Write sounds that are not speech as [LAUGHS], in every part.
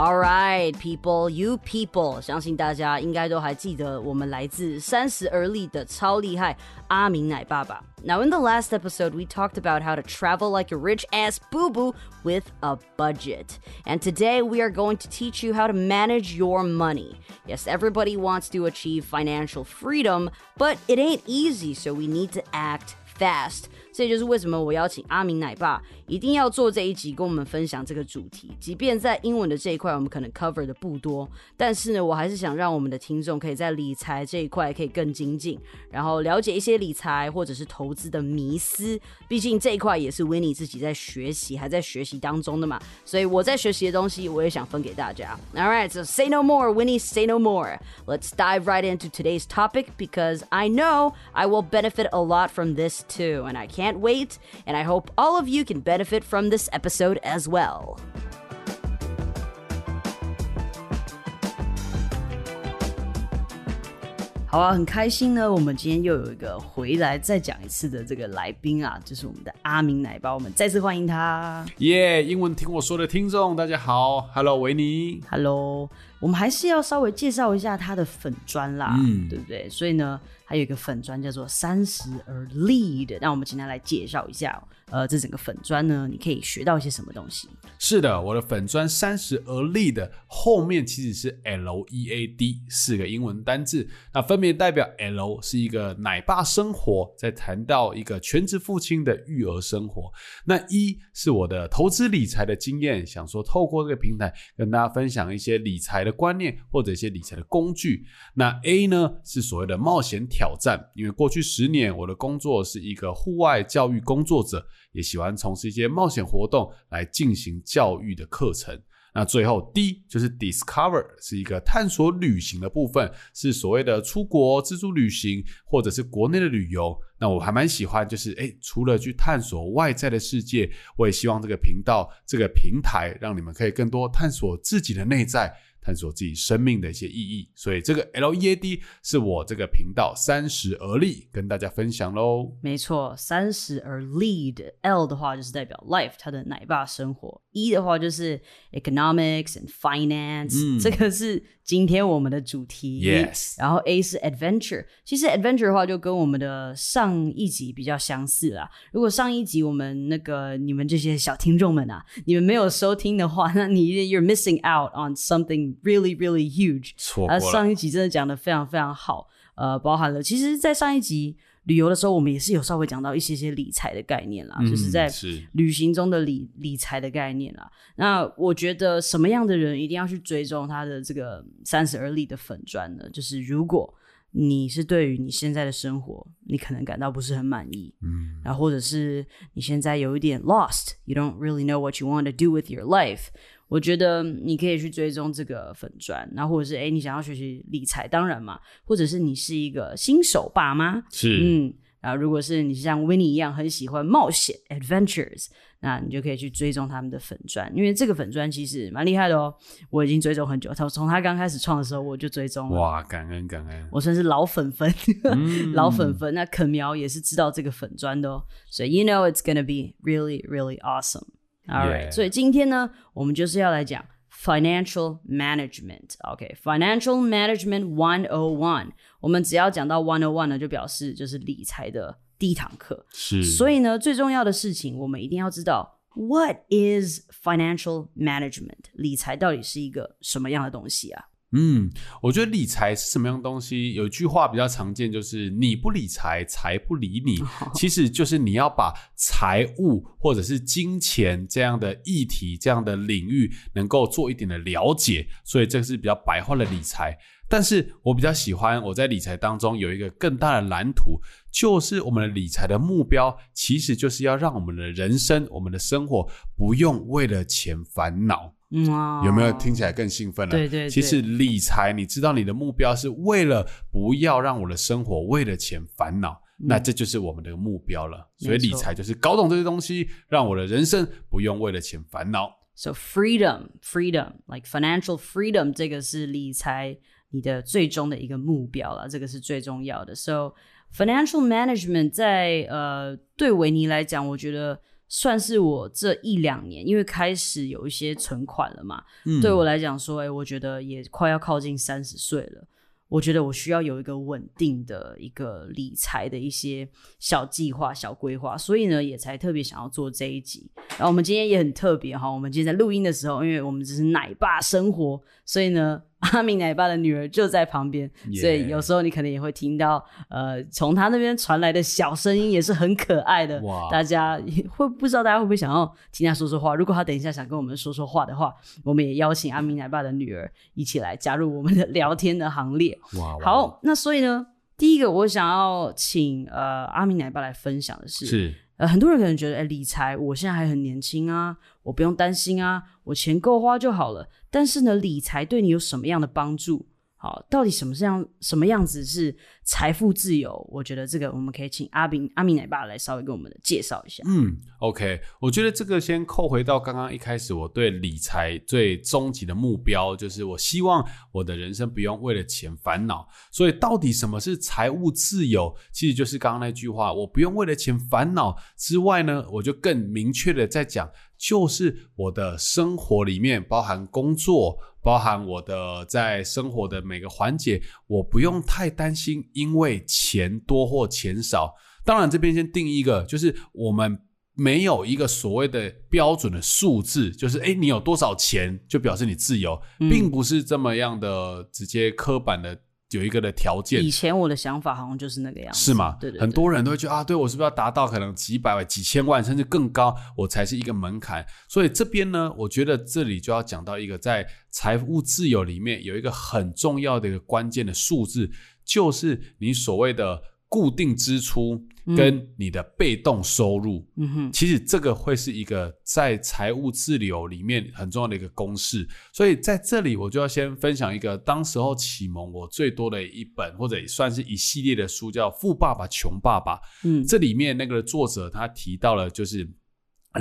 All right, people, you people，相信大家应该都还记得我们来自三十而立的超厉害阿明奶爸爸。Now, in the last episode, we talked about how to travel like a rich ass boo boo with a budget. And today, we are going to teach you how to manage your money. Yes, everybody wants to achieve financial freedom, but it ain't easy, so we need to act fast. 这就是为什么我邀请阿明奶爸 一定要做这一集，跟我们分享这个主题。即便在英文的这一块，我们可能 cover 的不多，但是呢，我还是想让我们的听众可以在理财这一块可以更精进，然后了解一些理财或者是投资的迷思。毕竟这一块也是 Winnie 自己在学习，还在学习当中的嘛。所以我在学习的东西，我也想分给大家。All right, so say no more, Winnie. Say no more. Let's dive right into today's topic because I know I will benefit a lot from this too, and I can't can't wait, and I hope all of you can benefit From this episode as well. 好啊，很开心呢。我们今天又有一个回来再讲一次的这个来宾啊，就是我们的阿明奶爸，我们再次欢迎他。耶！英文听我说的听众，大家好，Hello，维尼，Hello。我们还是要稍微介绍一下他的粉砖啦，嗯，对不对？所以呢，还有一个粉砖叫做三十而立的，那我们今天来介绍一下。呃，这整个粉砖呢，你可以学到一些什么东西？是的，我的粉砖三十而立的后面其实是 L E A D 四个英文单字，那分别代表 L 是一个奶爸生活，在谈到一个全职父亲的育儿生活。那一是我的投资理财的经验，想说透过这个平台跟大家分享一些理财的观念或者一些理财的工具。那 A 呢是所谓的冒险挑战，因为过去十年我的工作是一个户外教育工作者。也喜欢从事一些冒险活动来进行教育的课程。那最后 D 就是 Discover，是一个探索旅行的部分，是所谓的出国自助旅行或者是国内的旅游。那我还蛮喜欢，就是诶，除了去探索外在的世界，我也希望这个频道这个平台让你们可以更多探索自己的内在。探索自己生命的一些意义，所以这个 L E A D 是我这个频道三十而立跟大家分享喽。没错，三十而立。的 L 的话就是代表 life，他的奶爸生活。；E 的话就是 economics and finance，这个是。今天我们的主题，yes，然后 A 是 adventure，其实 adventure 的话就跟我们的上一集比较相似啦。如果上一集我们那个你们这些小听众们啊，你们没有收听的话，那你 you're missing out on something really really huge。错过了。上一集真的讲的非常非常好，呃，包含了其实，在上一集。旅游的时候，我们也是有稍微讲到一些些理财的概念啦，就是在旅行中的理理财的概念啦。那我觉得什么样的人一定要去追踪他的这个三十而立的粉砖呢？就是如果你是对于你现在的生活，你可能感到不是很满意，嗯，然后或者是你现在有一点 lost，you don't really know what you want to do with your life。我觉得你可以去追踪这个粉砖，然后或者是哎，你想要学习理财，当然嘛，或者是你是一个新手爸妈，是嗯，然后如果是你像 Winnie 一样很喜欢冒险 adventures，那你就可以去追踪他们的粉砖，因为这个粉砖其实蛮厉害的哦，我已经追踪很久，从从他刚开始创的时候我就追踪了，哇，感恩感恩，我算是老粉粉，老粉粉，那肯苗也是知道这个粉砖的哦，所以 you know it's gonna be really really awesome。All right，所以今天呢，我们就是要来讲 financial management。OK，financial management one o one。我们只要讲到 one o one 呢，就表示就是理财的第一堂课。是。所以呢，最重要的事情，我们一定要知道 what is financial management？理财到底是一个什么样的东西啊？嗯，我觉得理财是什么样东西？有一句话比较常见，就是“你不理财，财不理你”。其实就是你要把财务或者是金钱这样的议题、这样的领域能够做一点的了解，所以这是比较白话的理财。但是我比较喜欢我在理财当中有一个更大的蓝图，就是我们的理财的目标，其实就是要让我们的人生、我们的生活不用为了钱烦恼。嗯，有没有听起来更兴奋了？对对，其实理财，你知道你的目标是为了不要让我的生活为了钱烦恼，那这就是我们的目标了。所以理财就是搞懂这些东西，让我的人生不用为了钱烦恼。So freedom, freedom, like financial freedom，这个是理财你的最终的一个目标了，这个是最重要的。So financial management 在呃对维尼来讲，我觉得算是我这一两年，因为开始有一些存款了嘛，嗯对我来讲说，哎、我觉得也快要靠近三十岁了。我觉得我需要有一个稳定的一个理财的一些小计划、小规划，所以呢，也才特别想要做这一集。然后我们今天也很特别哈，我们今天在录音的时候，因为我们只是奶爸生活，所以呢，[LAUGHS] 阿明奶爸的女儿就在旁边所以有时候你可能也会听到呃，从他那边传来的小声音，也是很可爱的。哇大家也会不知道大家会不会想要听他说说话？如果他等一下想跟我们说说话的话，我们也邀请阿明奶爸的女儿一起来加入我们的聊天的行列。哇，哇好，那所以呢，第一个我想要请呃阿明奶爸来分享的是，是呃很多人可能觉得，哎，理财我现在还很年轻啊，我不用担心啊，我钱够花就好了。但是呢，理财对你有什么样的帮助？好，到底什么样什么样子是财富自由？我觉得这个我们可以请阿明阿明奶爸来稍微跟我们介绍一下。嗯，OK，我觉得这个先扣回到刚刚一开始，我对理财最终极的目标就是，我希望我的人生不用为了钱烦恼。所以，到底什么是财务自由？其实就是刚刚那句话，我不用为了钱烦恼之外呢，我就更明确的在讲，就是我的生活里面包含工作。包含我的在生活的每个环节，我不用太担心，因为钱多或钱少。当然，这边先定一个，就是我们没有一个所谓的标准的数字，就是诶，你有多少钱就表示你自由，并不是这么样的直接刻板的有一个的条件以。前我的想法好像就是那个样子，是吗？对对对很多人都会觉得啊，对我是不是要达到可能几百万、几千万，甚至更高，我才是一个门槛。所以这边呢，我觉得这里就要讲到一个在财务自由里面有一个很重要的一个关键的数字，就是你所谓的固定支出跟你的被动收入。嗯哼，其实这个会是一个在财务自由里面很重要的一个公式，所以在这里我就要先分享一个当时候启蒙我最多的一本，或者也算是一系列的书，叫《富爸爸穷爸爸》。嗯这里面那个作者他提到了就是。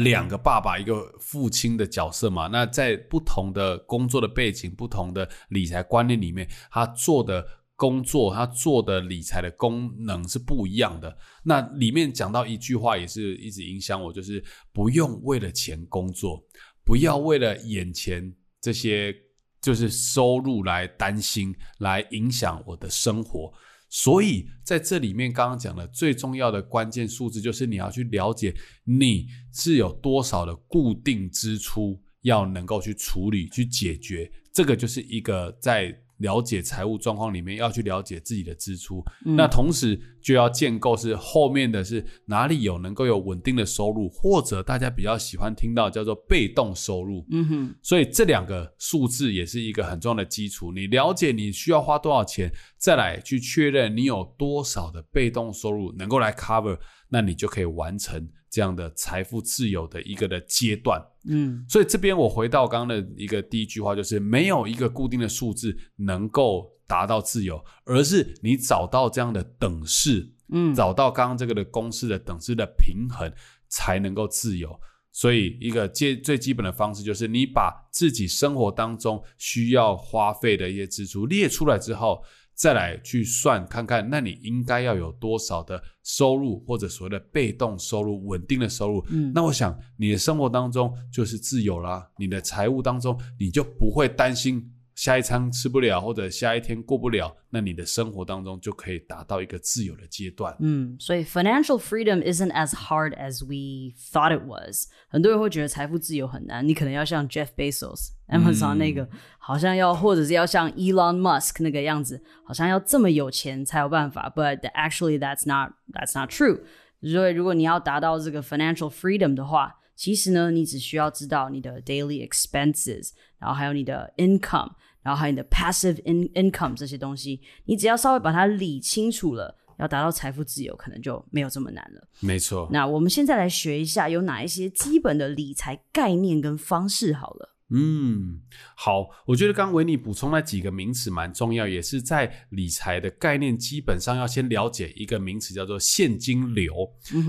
两个爸爸，一个父亲的角色嘛，那在不同的工作的背景、不同的理财观念里面，他做的工作，他做的理财的功能是不一样的。那里面讲到一句话，也是一直影响我，就是不用为了钱工作，不要为了眼前这些就是收入来担心，来影响我的生活。所以在这里面，刚刚讲的最重要的关键数字，就是你要去了解你是有多少的固定支出要能够去处理、去解决。这个就是一个在了解财务状况里面要去了解自己的支出。那同时就要建构是后面的是哪里有能够有稳定的收入，或者大家比较喜欢听到叫做被动收入。嗯哼，所以这两个数字也是一个很重要的基础。你了解你需要花多少钱，再来去确认你有多少的被动收入能够来 cover，那你就可以完成这样的财富自由的一个的阶段。嗯所以这边我回到刚刚的一个第一句话，就是没有一个固定的数字能够达到自由，而是你找到这样的等式，嗯找到刚刚这个的公式的等式的平衡，才能够自由。所以，一个最最基本的方式就是，你把自己生活当中需要花费的一些支出列出来之后，再来去算看看，那你应该要有多少的收入，或者所谓的被动收入、稳定的收入。嗯那我想，你的生活当中就是自由啦，你的财务当中你就不会担心下一餐吃不了，或者下一天过不了，那你的生活当中就可以达到一个自由的阶段。嗯，所以 financial freedom isn't as hard as we thought it was。很多人会觉得财富自由很难，你可能要像 Jeff Bezos、Amazon 那个，好像要或者是要像 Elon Musk 那个样子，好像要这么有钱才有办法。But actually, that's not that's not true。所以如果你要达到这个 financial freedom 的话，其实呢，你只需要知道你的 daily expenses，然后还有你的 income，然后还有你的 passive in income 这些东西，你只要稍微把它理清楚了，要达到财富自由，可能就没有这么难了。没错，那我们现在来学一下有哪一些基本的理财概念跟方式好了。嗯，好，我觉得刚维尼补充那几个名词蛮重要，也是在理财的概念，基本上要先了解一个名词叫做现金流。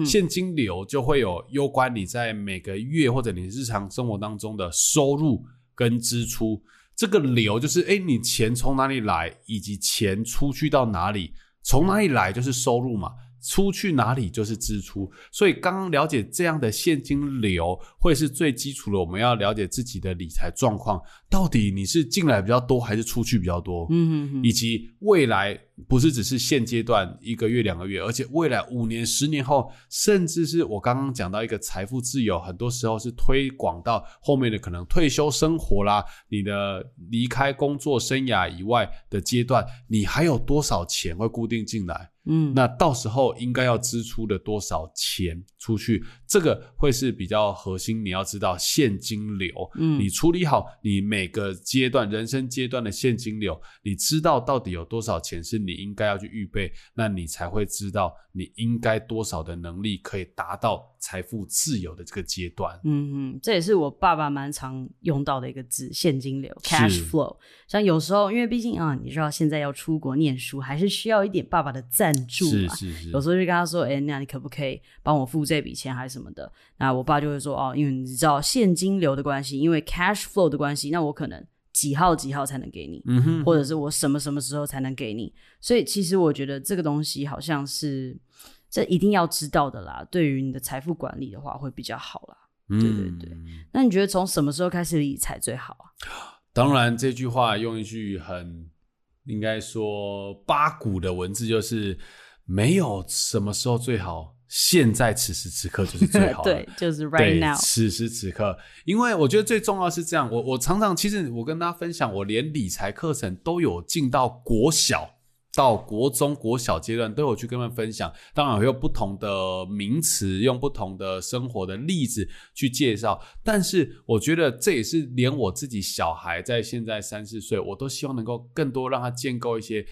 现金流就会有攸关你在每个月或者你日常生活当中的收入跟支出。这个流就是，哎，你钱从哪里来，以及钱出去到哪里，从哪里来就是收入嘛。出去哪里就是支出，所以刚刚了解这样的现金流会是最基础的。我们要了解自己的理财状况，到底你是进来比较多还是出去比较多？嗯，以及未来。不是只是现阶段一个月两个月，而且未来五年、十年后，甚至是我刚刚讲到一个财富自由，很多时候是推广到后面的可能退休生活啦，你的离开工作生涯以外的阶段，你还有多少钱会固定进来？嗯，那到时候应该要支出的多少钱出去，这个会是比较核心。你要知道现金流，嗯，你处理好你每个阶段人生阶段的现金流，你知道到底有多少钱是你。应该要去预备，那你才会知道你应该多少的能力可以达到财富自由的这个阶段。嗯嗯，这也是我爸爸蛮常用到的一个字——现金流 （cash flow）。像有时候，因为毕竟啊，你知道现在要出国念书，还是需要一点爸爸的赞助嘛。是是是。有时候就跟他说：“哎，那你可不可以帮我付这笔钱，还是什么的？”那我爸就会说：“哦，因为你知道现金流的关系，因为 cash flow 的关系，那我可能。”几号几号才能给你，或者是我什么什么时候才能给你？所以其实我觉得这个东西好像是这一定要知道的啦。对于你的财富管理的话，会比较好啦。嗯对对对。那你觉得从什么时候开始理财最好啊？[GASPS] 当然，这句话用一句很应该说八股的文字，就是没有什么时候最好。现在此时此刻就是最好的，[LAUGHS] 对，就是 right now。此时此刻，因为我觉得最重要是这样。我我常常其实我跟大家分享，我连理财课程都有进到国小到国中国小阶段都有去跟他们分享。当然，会有不同的名词，用不同的生活的例子去介绍。但是，我觉得这也是连我自己小孩在现在三四岁，我都希望能够更多让他建构一些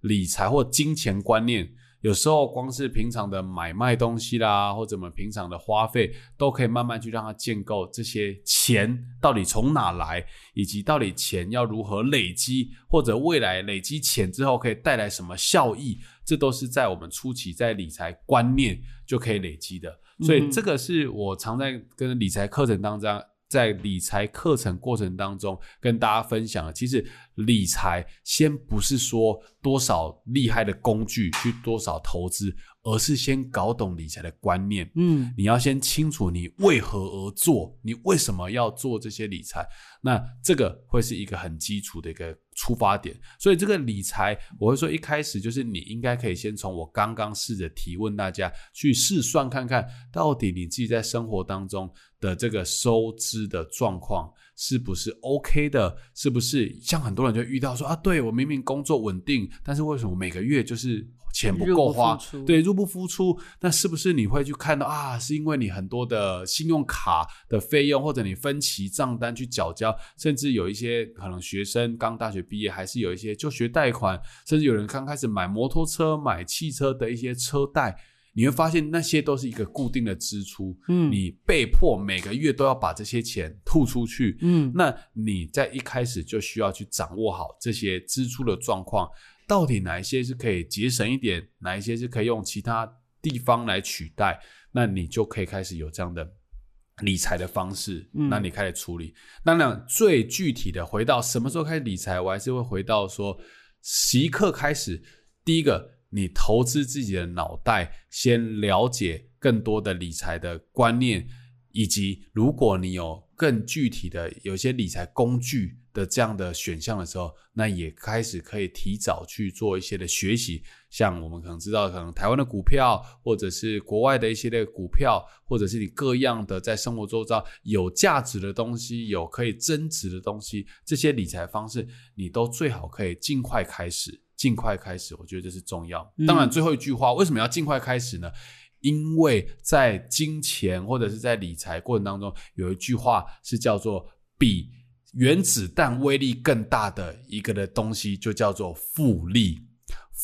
理财或金钱观念。有时候光是平常的买卖东西啦，或者我们平常的花费，都可以慢慢去让它建构这些钱到底从哪来，以及到底钱要如何累积，或者未来累积钱之后可以带来什么效益，这都是在我们初期在理财观念就可以累积的。所以这个是我常在跟理财课程当中。在理财课程过程当中，跟大家分享，其实理财先不是说多少厉害的工具去多少投资。而是先搞懂理财的观念，嗯，你要先清楚你为何而做，你为什么要做这些理财，那这个会是一个很基础的一个出发点。所以这个理财，我会说一开始就是你应该可以先从我刚刚试着提问大家去试算看看，到底你自己在生活当中的这个收支的状况是不是 OK 的，是不是像很多人就遇到说啊，对我明明工作稳定，但是为什么每个月就是。钱不够花，对，入不敷出，那是不是你会去看到啊？是因为你很多的信用卡的费用，或者你分期账单去缴交，甚至有一些可能学生刚大学毕业，还是有一些就学贷款，甚至有人刚开始买摩托车、买汽车的一些车贷，你会发现那些都是一个固定的支出，嗯，你被迫每个月都要把这些钱吐出去，嗯，那你在一开始就需要去掌握好这些支出的状况。到底哪一些是可以节省一点，哪一些是可以用其他地方来取代？那你就可以开始有这样的理财的方式。那你开始处理。当然，最具体的回到什么时候开始理财，我还是会回到说，即刻开始。第一个，你投资自己的脑袋，先了解更多的理财的观念，以及如果你有更具体的有些理财工具。的这样的选项的时候，那也开始可以提早去做一些的学习，像我们可能知道，可能台湾的股票，或者是国外的一些的股票，或者是你各样的在生活周遭有价值的东西，有可以增值的东西，这些理财方式，你都最好可以尽快开始，尽快开始，我觉得这是重要。当然，最后一句话，为什么要尽快开始呢？因为在金钱或者是在理财过程当中，有一句话是叫做比。原子弹威力更大的一个的东西，就叫做复利。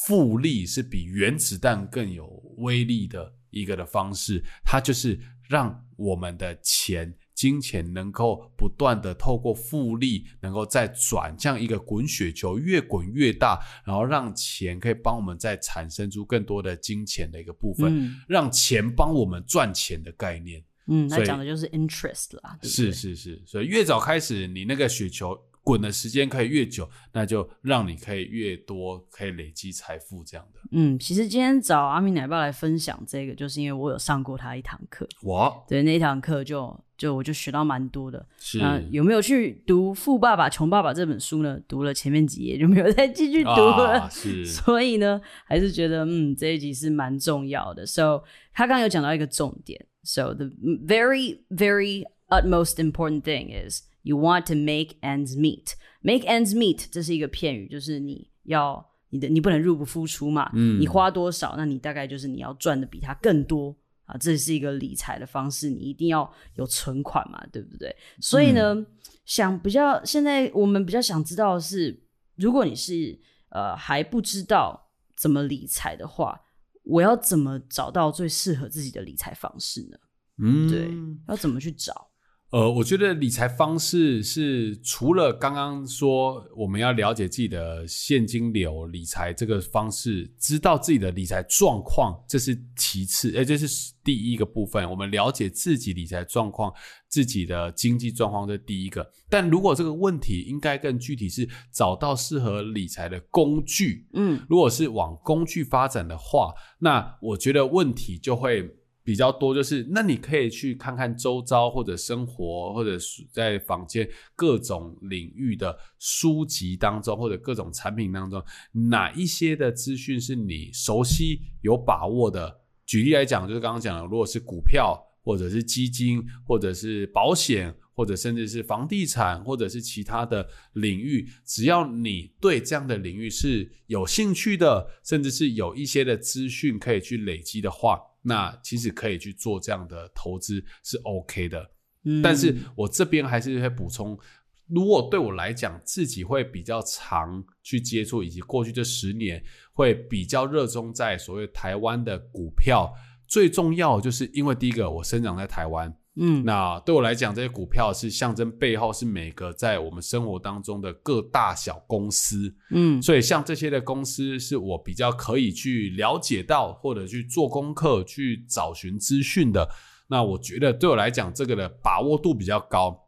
复利是比原子弹更有威力的一个的方式，它就是让我们的钱。金钱能够不断的透过复利，能够再转向一个滚雪球，越滚越大，然后让钱可以帮我们再产生出更多的金钱的一个部分，嗯让钱帮我们赚钱的概念。嗯，那讲的就是 interest 啦，是是是，所以越早开始，你那个雪球滚的时间可以越久，那就让你可以越多可以累积财富这样的。嗯，其实今天找阿明奶爸来分享这个，就是因为我有上过他一堂课，我对那一堂课就就我就学到蛮多的。是那有没有去读《富爸爸穷爸爸》这本书呢？读了前面几页就没有 [LAUGHS] 再继续读了。啊、是所以呢，还是觉得嗯这一集是蛮重要的。So 他刚刚有讲到一个重点，So the very very utmost important thing is you want to make ends meet. Make ends meet 这是一个片语，就是你要你的你不能入不敷出嘛，嗯你花多少，那你大概就是你要赚的比他更多。啊，这是一个理财的方式，你一定要有存款嘛，对不对？所以呢，想比较现在我们比较想知道的是，如果你是呃还不知道怎么理财的话，我要怎么找到最适合自己的理财方式呢？嗯对，要怎么去找？呃，我觉得理财方式是除了刚刚说我们要了解自己的现金流理财这个方式，知道自己的理财状况，这是其次，哎，这是第一个部分。我们了解自己理财状况、自己的经济状况，这是第一个。但如果这个问题应该更具体，是找到适合理财的工具。嗯如果是往工具发展的话，那我觉得问题就会比较多，就是那你可以去看看周遭或者生活或者是在坊间各种领域的书籍当中，或者各种产品当中，哪一些的资讯是你熟悉有把握的。举例来讲，就是刚刚讲的，如果是股票，或者是基金，或者是保险，或者甚至是房地产，或者是其他的领域，只要你对这样的领域是有兴趣的，甚至是有一些的资讯可以去累积的话，那其实可以去做这样的投资是 OK 的。嗯，但是我这边还是会补充，如果对我来讲，自己会比较常去接触，以及过去这十年会比较热衷在所谓台湾的股票。最重要就是因为第一个，我生长在台湾，嗯那对我来讲，这些股票是象征背后是每个在我们生活当中的各大小公司，嗯所以像这些的公司是我比较可以去了解到，或者去做功课、去找寻资讯的。那我觉得对我来讲，这个的把握度比较高。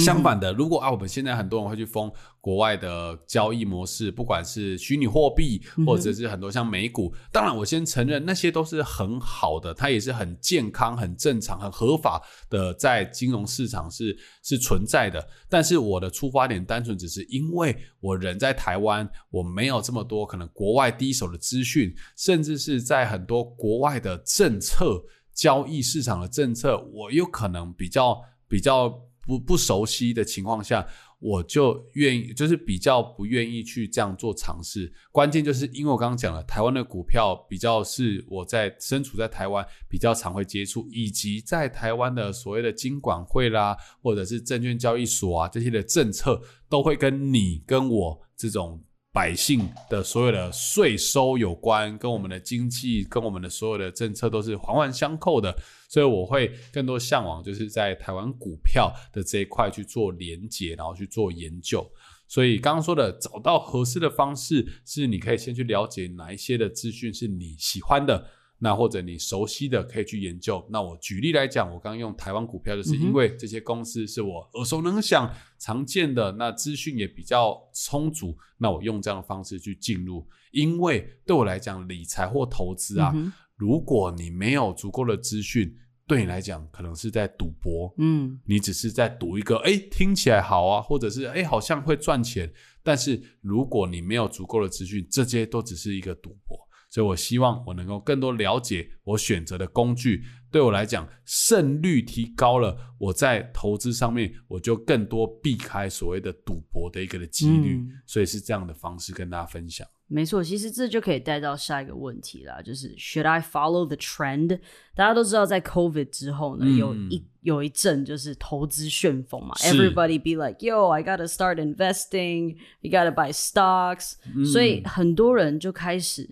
相反的，如果啊，我们现在很多人会去封国外的交易模式，不管是虚拟货币，或者是很多像美股。当然，我先承认那些都是很好的，它也是很健康、很正常、很合法的，在金融市场是是存在的。但是我的出发点单纯只是因为我人在台湾，我没有这么多可能国外第一手的资讯，甚至是在很多国外的政策、交易市场的政策，我有可能比较比较。不不熟悉的情况下，我就愿意，就是比较不愿意去这样做尝试。关键就是因为我刚刚讲了，台湾的股票比较是我在身处在台湾比较常会接触，以及在台湾的所谓的金管会啦，或者是证券交易所啊这些的政策，都会跟你跟我这种。百姓的所有的税收有关，跟我们的经济，跟我们的所有的政策都是环环相扣的，所以我会更多向往，就是在台湾股票的这一块去做连接，然后去做研究。所以刚刚说的，找到合适的方式，是你可以先去了解哪一些的资讯是你喜欢的。那或者你熟悉的可以去研究。那我举例来讲，我刚刚用台湾股票，就是因为这些公司是我耳熟能详、常见的，那资讯也比较充足。那我用这样的方式去进入，因为对我来讲，理财或投资啊，嗯如果你没有足够的资讯，对你来讲可能是在赌博。嗯你只是在赌一个，哎，听起来好啊，或者是哎，好像会赚钱。但是如果你没有足够的资讯，这些都只是一个赌博。所以我希望我能够更多了解我选择的工具，对我来讲胜率提高了，我在投资上面我就更多避开所谓的赌博的一个的几率。嗯所以是这样的方式跟大家分享。没错，其实这就可以带到下一个问题啦，就是 Should I follow the trend？大家都知道，在 COVID 之后呢，嗯有一有一阵就是投资旋风嘛，Everybody be like Yo, I gotta start investing, you gotta buy stocks，、所嗯以很多人就开始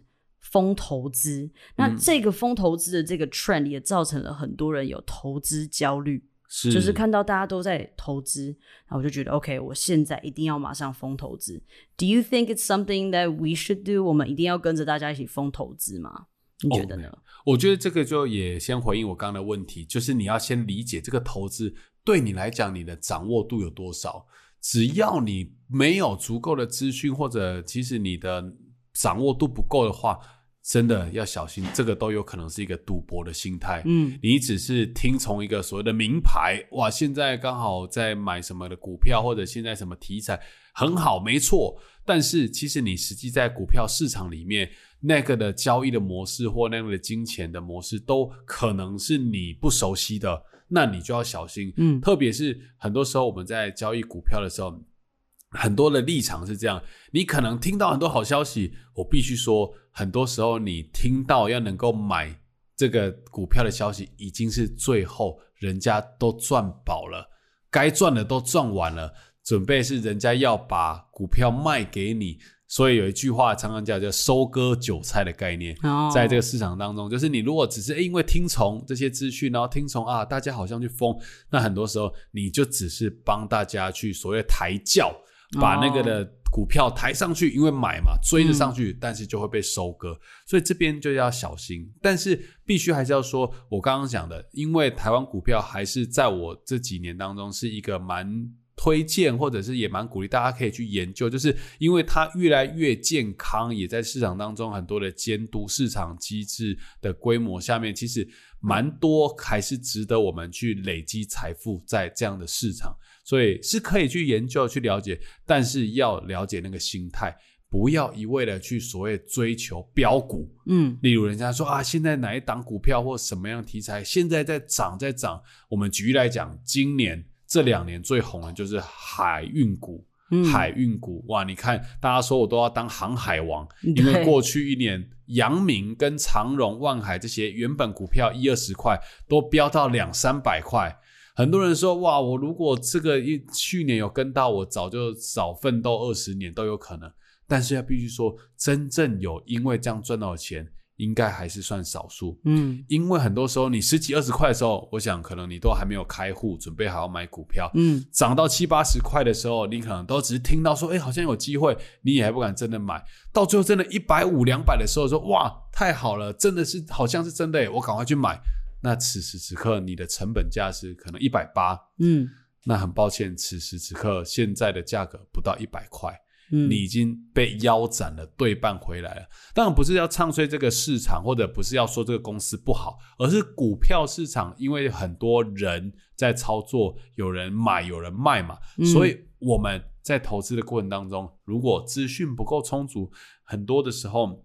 疯投资。那嗯这个疯投资的这个 trend 也造成了很多人有投资焦虑。是就是看到大家都在投资，然后我就觉得 OK，我现在一定要马上疯投资。Do you think it's something that we should do？我们一定要跟着大家一起疯投资吗？你觉得呢？我觉得这个就也先回应我刚刚的问题，就是你要先理解这个投资对你来讲，你的掌握度有多少。只要你没有足够的资讯，或者其实你的掌握度不够的话，真的要小心，这个都有可能是一个赌博的心态。嗯，你只是听从一个所谓的名牌，哇，现在刚好在买什么的股票，或者现在什么题材很好，没错。但是其实你实际在股票市场里面，那个的交易的模式或那个的金钱的模式，都可能是你不熟悉的，那你就要小心。嗯特别是很多时候我们在交易股票的时候，很多的立场是这样，你可能听到很多好消息，我必须说，很多时候你听到要能够买这个股票的消息，已经是最后人家都赚饱了，该赚的都赚完了，准备是人家要把股票卖给你。所以有一句话常常叫叫“收割韭菜”的概念，哦在这个市场当中，就是你如果只是因为听从这些资讯，然后听从啊，大家好像去疯，那很多时候你就只是帮大家去所谓抬轿，把那个的股票抬上去，因为买嘛追着上去，但是就会被收割，所以这边就要小心。但是必须还是要说，我刚刚讲的，因为台湾股票还是在我这几年当中是一个蛮。推荐或者是也蛮鼓励大家可以去研究，就是因为它越来越健康，也在市场当中很多的监督市场机制的规模下面，其实蛮多还是值得我们去累积财富在这样的市场，所以是可以去研究去了解，但是要了解那个心态，不要一味的去所谓追求标股，嗯例如人家说啊，现在哪一档股票或什么样的题材现在在涨在涨，我们举例来讲，今年。这两年最红的就是海运股，嗯海运股哇！你看，大家说我都要当航海王，因为过去一年，阳明跟长荣、万海这些原本股票一二十块，都飙到两三百块。很多人说哇，我如果这个一去年有跟到，我早就少奋斗二十年都有可能。但是要必须说，真正有因为这样赚到的钱，应该还是算少数。嗯因为很多时候你十几二十块的时候，我想可能你都还没有开户，准备好要买股票。嗯涨到七八十块的时候，你可能都只是听到说，哎，好像有机会，你也还不敢真的买。到最后真的一百五、两百的时候，说哇，太好了，真的是好像是真的耶，我赶快去买。那此时此刻你的成本价是可能一百八，嗯那很抱歉，此时此刻现在的价格不到一百块。嗯，你已经被腰斩了，对半回来了。当然不是要唱衰这个市场，或者不是要说这个公司不好，而是股票市场，因为很多人在操作，有人买，有人卖嘛，嗯所以我们在投资的过程当中，如果资讯不够充足，很多的时候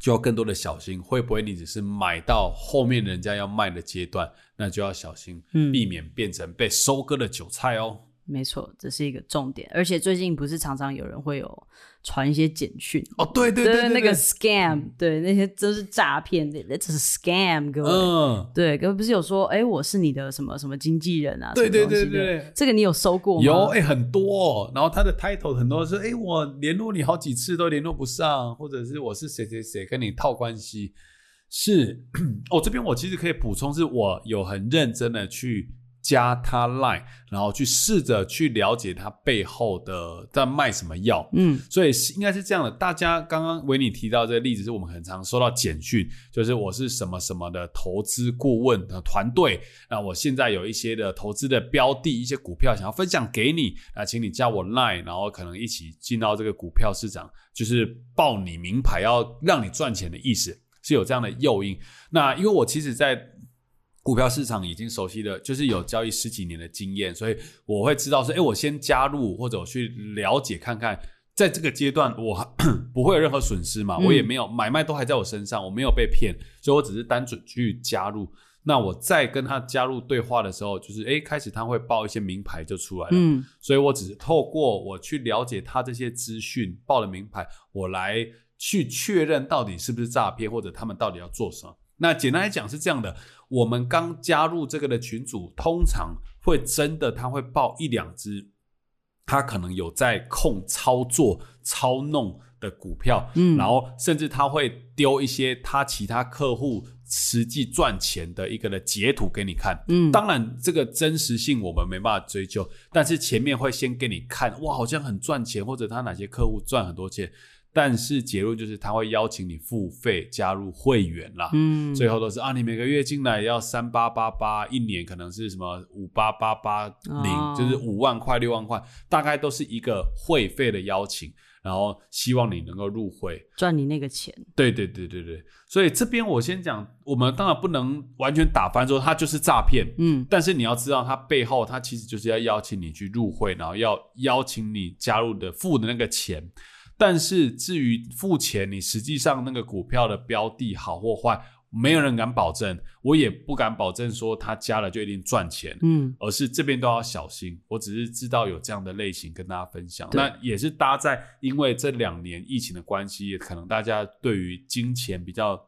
就要更多的小心，会不会你只是买到后面人家要卖的阶段，那就要小心，嗯避免变成被收割的韭菜哦。没错，这是一个重点。而且最近不是常常有人会有传一些简讯，哦，对对对对，那个 scam，对，那些都是诈骗的，那只是 scam，各位。嗯。对，各位不是有说，哎，我是你的什么什么经纪人啊？对对对对对这个你有收过吗？有哎、很多、哦，然后他的 title 很多是哎、我联络你好几次都联络不上，或者是我是谁谁谁跟你套关系，是 [CLEARS THROAT] 哦。这边我其实可以补充，是我有很认真的去加他 line，然后去试着去了解他背后的在卖什么药，嗯所以是应该是这样的，大家刚刚维尼提到这个例子，是我们很常收到简讯，就是我是什么什么的投资顾问的团队，那我现在有一些的投资的标的，一些股票想要分享给你，那请你加我 line，然后可能一起进到这个股票市场，就是报你名牌，要让你赚钱的意思，是有这样的诱因。那因为我其实，在股票市场已经熟悉了，就是有交易十几年的经验，所以我会知道说，哎，我先加入或者我去了解看看，在这个阶段我 [COUGHS] 不会有任何损失嘛，嗯我也没有买卖都还在我身上，我没有被骗，所以我只是单纯去加入。那我再跟他加入对话的时候，就是哎，开始他会报一些名牌就出来了，嗯所以我只是透过我去了解他这些资讯报了名牌，我来去确认到底是不是诈骗，或者他们到底要做什么。那简单来讲是这样的，我们刚加入这个的群组，通常会真的他会报一两只，他可能有在控操作、操弄的股票，嗯然后甚至他会丢一些他其他客户实际赚钱的一个的截图给你看。嗯当然这个真实性我们没办法追究，但是前面会先给你看，哇，好像很赚钱，或者他哪些客户赚很多钱。但是结论就是他会邀请你付费加入会员啦。嗯，最后都是啊，你每个月进来要三八八八，一年可能是什么五八八八零哦，就是五万块六万块，大概都是一个会费的邀请，然后希望你能够入会。赚你那个钱。对对对对对，所以这边我先讲，我们当然不能完全打翻说它就是诈骗，嗯但是你要知道，它背后它其实就是要邀请你去入会，然后要邀请你加入的付的那个钱。但是至于付钱，你实际上那个股票的标的好或坏，没有人敢保证，我也不敢保证说他加了就一定赚钱。嗯而是这边都要小心。我只是知道有这样的类型跟大家分享，那也是搭在因为这两年疫情的关系，也可能大家对于金钱比较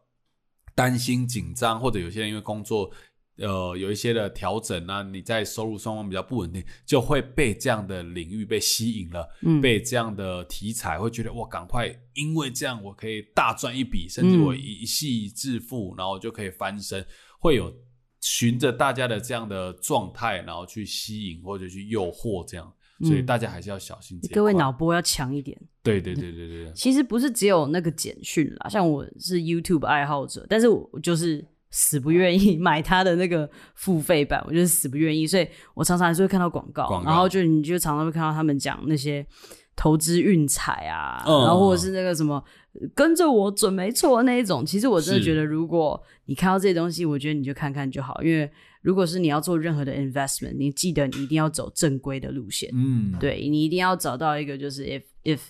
担心紧张，或者有些人因为工作。呃，有一些的调整啊，你在收入双方比较不稳定，就会被这样的领域被吸引了，嗯，被这样的题材会觉得哇，赶快，因为这样我可以大赚一笔，甚至我嗯一一夕致富，然后我就可以翻身，会有循着大家的这样的状态，然后去吸引或者去诱惑这样，所以嗯大家还是要小心。各位脑波要强一点。对对对对对对，其实不是只有那个简讯啦，像我是 YouTube 爱好者，但是我就是死不愿意买他的那个付费版，我就是死不愿意，所以我常常还是会看到广告，广告然后就你就常常会看到他们讲那些投资运彩啊，嗯然后或者是那个什么跟着我准没错那一种。其实我真的觉得，如果你看到这些东西，我觉得你就看看就好，因为如果是你要做任何的 investment，你记得你一定要走正规的路线。嗯，对你一定要找到一个，就是 if if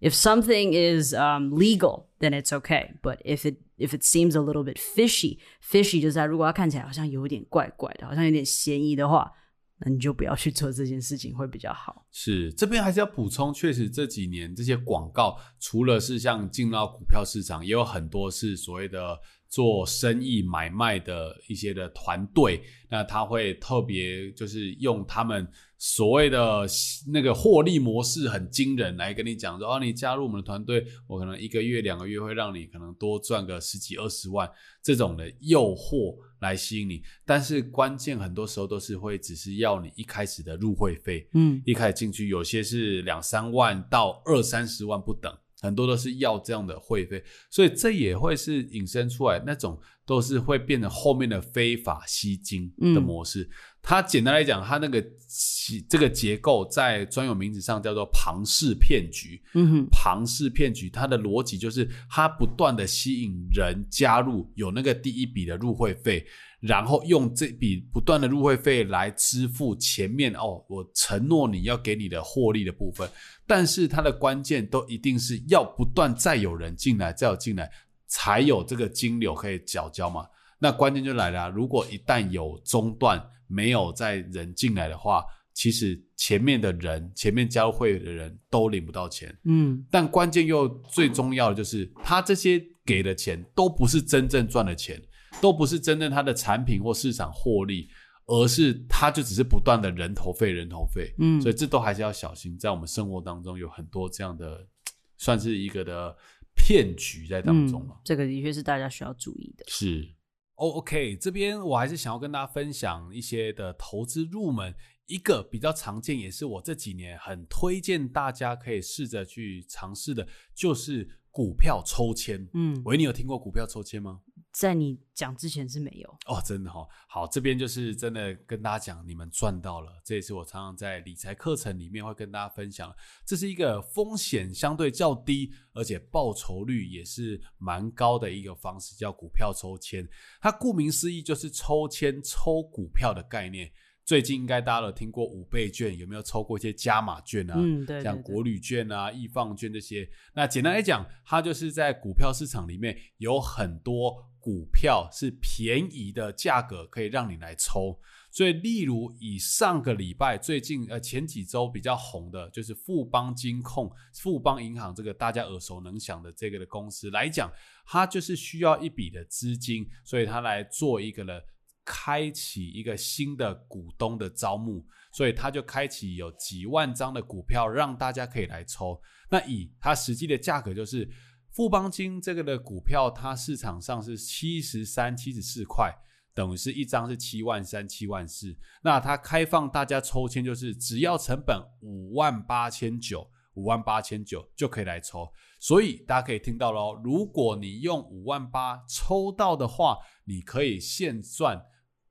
if something is um legal, then it's okay. But if it if it seems a little bit fishy, fishy 就是它如果它看起来好像有点怪怪的，好像有点嫌疑的话，那你就不要去做这件事情会比较好。是这边还是要补充，确实这几年这些广告，除了是像进到股票市场，也有很多是所谓的做生意买卖的一些的团队，那他会特别就是用他们所谓的那个获利模式很惊人来跟你讲说，哦，你加入我们的团队，我可能一个月两个月会让你可能多赚个十几二十万这种的诱惑来吸引你，但是关键很多时候都是会只是要你一开始的入会费，嗯。一开始进去，有些是两三万到二三十万不等，很多都是要这样的会费，所以这也会是引申出来那种都是会变成后面的非法吸金的模式。它简单来讲，它那个其这个结构在专有名词上叫做庞氏骗局。嗯哼庞氏骗局，它的逻辑就是它不断的吸引人加入，有那个第一笔的入会费，然后用这笔不断的入会费来支付前面哦，我承诺你要给你的获利的部分。但是它的关键都一定是要不断再有人进来，再有进来，才有这个金流可以缴交嘛。那关键就来了啊、如果一旦有中断，没有在人进来的话，其实前面的人，前面加入会的人都领不到钱。嗯但关键又最重要的就是，他这些给的钱都不是真正赚的钱，都不是真正他的产品或市场获利，而是他就只是不断的人头费、人头费。嗯，所以这都还是要小心，在我们生活当中有很多这样的，算是一个的骗局在当中这个的确是大家需要注意的。是。哦、o k 这边我还是想要跟大家分享一些的投资入门，一个比较常见，也是我这几年很推荐大家可以试着去尝试的，就是股票抽签。嗯，喂，你有听过股票抽签吗？在你讲之前是没有。哦，真的哈、哦，好，这边就是真的跟大家讲，你们赚到了，这也是我常常在理财课程里面会跟大家分享，这是一个风险相对较低，而且报酬率也是蛮高的一个方式，叫股票抽签。它顾名思义就是抽签抽股票的概念。最近应该大家都有听过五倍券，有没有抽过一些加码券啊？嗯，对对对像国旅券啊、易放券这些。那简单来讲，它就是在股票市场里面有很多股票是便宜的价格可以让你来抽。所以，例如以上个礼拜最近呃前几周比较红的，就是富邦金控、富邦银行这个大家耳熟能详的这个的公司来讲，它就是需要一笔的资金，所以它来做一个呢。开启一个新的股东的招募，所以它就开启有几万张的股票让大家可以来抽。那以它实际的价格就是富邦金这个的股票，它市场上是七十三、七十四块，等于是一张是七万三、七万四。那它开放大家抽签，就是只要成本五万八千九。五万八千九就可以来抽，所以大家可以听到喽。如果你用五万八抽到的话，你可以现赚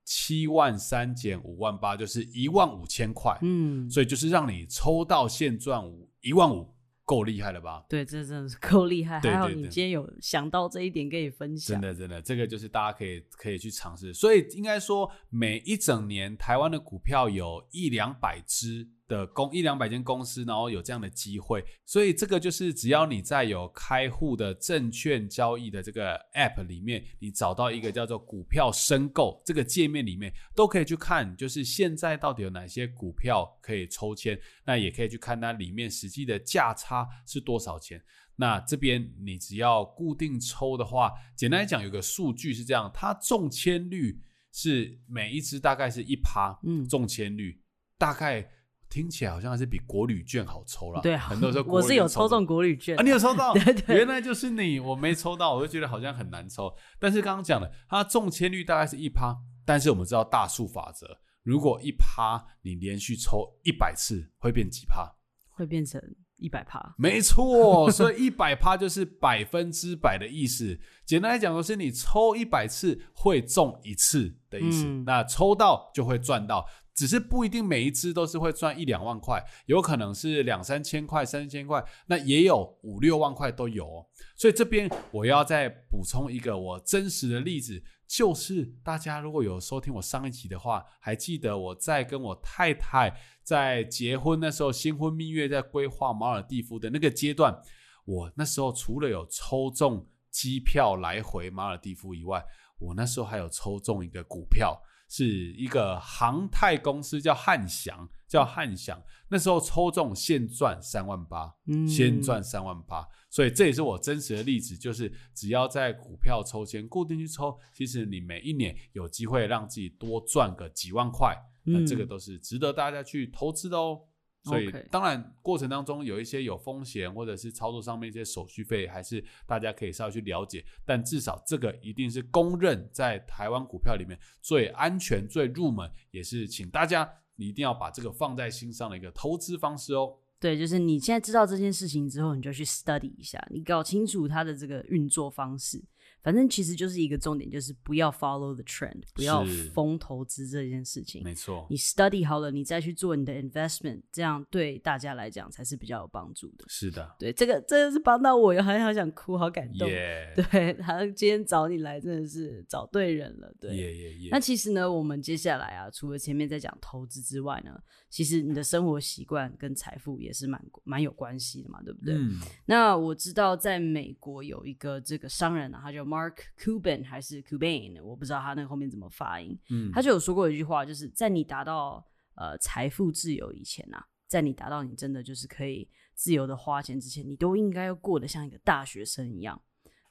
七万三减五万八，就是一万五千块。嗯，所以就是让你抽到现赚五一万五，够厉害了吧？对，这真的是够厉害。对还好你今天有想到这一点跟你分享。真的真的，这个就是大家可以可以去尝试。所以应该说，每一整年台湾的股票有一两百只的公一两百间公司，然后有这样的机会。所以这个就是只要你在有开户的证券交易的这个 App 里面，你找到一个叫做股票申购这个界面里面，都可以去看，就是现在到底有哪些股票可以抽签。那也可以去看它里面实际的价差是多少钱。那这边你只要固定抽的话，简单来讲，有个数据是这样，它中签率是每一只大概是一趴，嗯中签率大概听起来好像还是比国旅券好抽了。对，很多时候 [LAUGHS] 我是有抽中不国旅券啊，你有抽到？[LAUGHS] 对对原来就是你，我没抽到，我就觉得好像很难抽。但是刚刚讲的，它中签率大概是一趴，但是我们知道大数法则，如果一趴你连续抽一百次，会变几趴？会变成一百趴。没错，所以 [LAUGHS] 一百趴就是百分之百的意思。简单来讲，就是你抽一百次会中一次的意思。嗯那抽到就会赚到，只是不一定每一只都是会赚一两万块，有可能是两三千块、三千块，那也有五六万块都有、哦。所以这边我要再补充一个我真实的例子，就是大家如果有收听我上一集的话，还记得我在跟我太太在结婚那时候新婚蜜月，在规划马尔蒂夫的那个阶段，我那时候除了有抽中机票来回马尔蒂夫以外，我那时候还有抽中一个股票，是一个航太公司叫汉翔，叫汉翔。那时候抽中现赚三万八，嗯先赚三万八，所以这也是我真实的例子，就是只要在股票抽签固定去抽，其实你每一年有机会让自己多赚个几万块，那嗯这个都是值得大家去投资的哦。所以当然过程当中有一些有风险，或者是操作上面一些手续费，还是大家可以稍微去了解。但至少这个一定是公认在台湾股票里面最安全、最入门，也是请大家你一定要把这个放在心上的一个投资方式哦。对，就是你现在知道这件事情之后，你就去 study 一下，你搞清楚它的这个运作方式。反正其实就是一个重点，就是不要 follow the trend，不要是疯投资这件事情。没错，你 study 好了，你再去做你的 investment，这样对大家来讲才是比较有帮助的。是的，对，这个真的是帮到我，好好想哭，好感动。耶对，他今天找你来真的是找对人了。对，那，其实呢，我们接下来啊，除了前面在讲投资之外呢，其实你的生活习惯跟财富也是蛮蛮有关系的嘛，对不对？嗯，那我知道在美国有一个这个商人啊，他叫 Mark Cuban 还是 Cuban，我不知道他那个后面怎么发音。嗯他就有说过一句话，就是在你达到呃财富自由以前啊，在你达到你真的就是可以自由的花钱之前，你都应该要过得像一个大学生一样。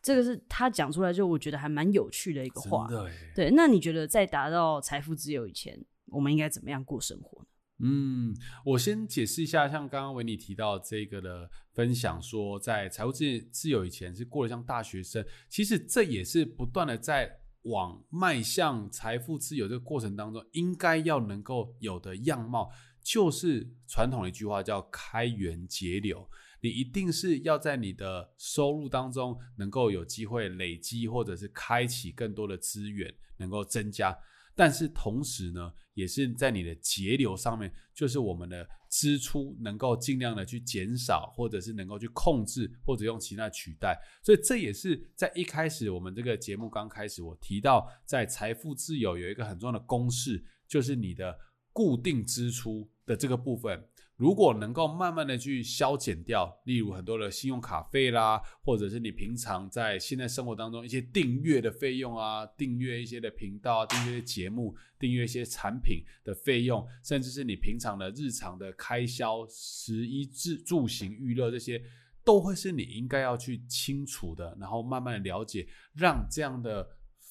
这个是他讲出来就我觉得还蛮有趣的一个话。对，那你觉得在达到财富自由以前，我们应该怎么样过生活呢？嗯，我先解释一下，像刚刚维尼提到这个的分享，说在财务自自由以前是过得像大学生，其实这也是不断的在往迈向财富自由这个过程当中，应该要能够有的样貌，就是传统的一句话叫开源节流。你一定是要在你的收入当中能够有机会累积，或者是开启更多的资源，能够增加。但是同时呢，也是在你的节流上面，就是我们的支出能够尽量的去减少，或者是能够去控制，或者用其他取代。所以这也是在一开始我们这个节目刚开始，我提到在财富自由有一个很重要的公式，就是你的固定支出的这个部分。如果能够慢慢的去消减掉，例如很多的信用卡费啦，或者是你平常在现在生活当中一些订阅的费用啊，订阅一些的频道啊，订阅节目，订阅一些产品的费用，甚至是你平常的日常的开销、食衣住住行娱乐这些，都会是你应该要去清楚的，然后慢慢的了解，让这样的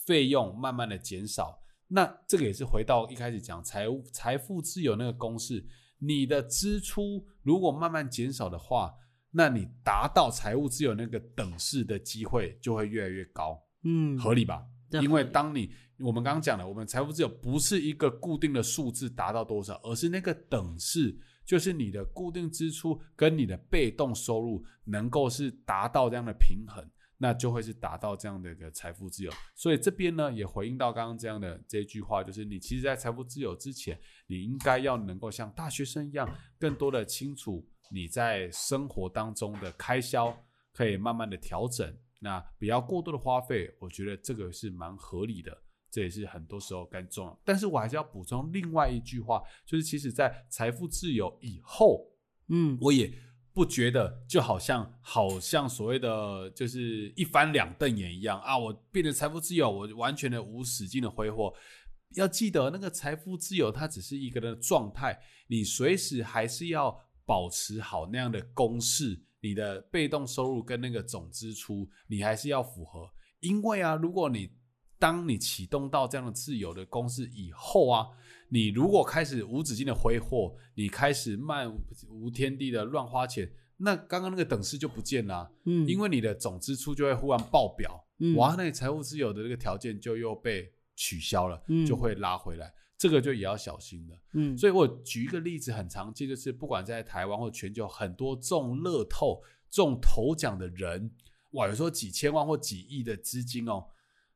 费用慢慢的减少。那这个也是回到一开始讲财务财富自由那个公式，你的支出如果慢慢减少的话，那你达到财务自由那个等式的机会就会越来越高，嗯，合理吧？对因为当你我们刚刚讲了，我们财务自由不是一个固定的数字达到多少，而是那个等式，就是你的固定支出跟你的被动收入能够是达到这样的平衡，那就会是达到这样的一个财富自由。所以这边呢，也回应到刚刚这样的这句话，就是你其实，在财富自由之前，你应该要能够像大学生一样，更多的清楚你在生活当中的开销，可以慢慢的调整。那不要过多的花费，我觉得这个是蛮合理的，这也是很多时候更重要。但是我还是要补充另外一句话，就是其实，在财富自由以后，嗯我也不觉得就好像好像所谓的就是一翻两瞪眼一样啊，我变成财富自由，我完全的无止境的挥霍。要记得，那个财富自由它只是一个人的状态，你随时还是要保持好那样的公式，你的被动收入跟那个总支出，你还是要符合。因为啊，如果你当你启动到这样的自由的公式以后啊，你如果开始无止境的挥霍，你开始漫无天地的乱花钱，那刚刚那个等式就不见了啊、嗯，因为你的总支出就会忽然爆表，嗯。哇，那你财务自由的这个条件就又被取消了，嗯。就会拉回来，这个就也要小心的。嗯，所以我举一个例子，很常见，就是不管在台湾或全球，很多中乐透、中头奖的人，哇，有时候几千万或几亿的资金哦，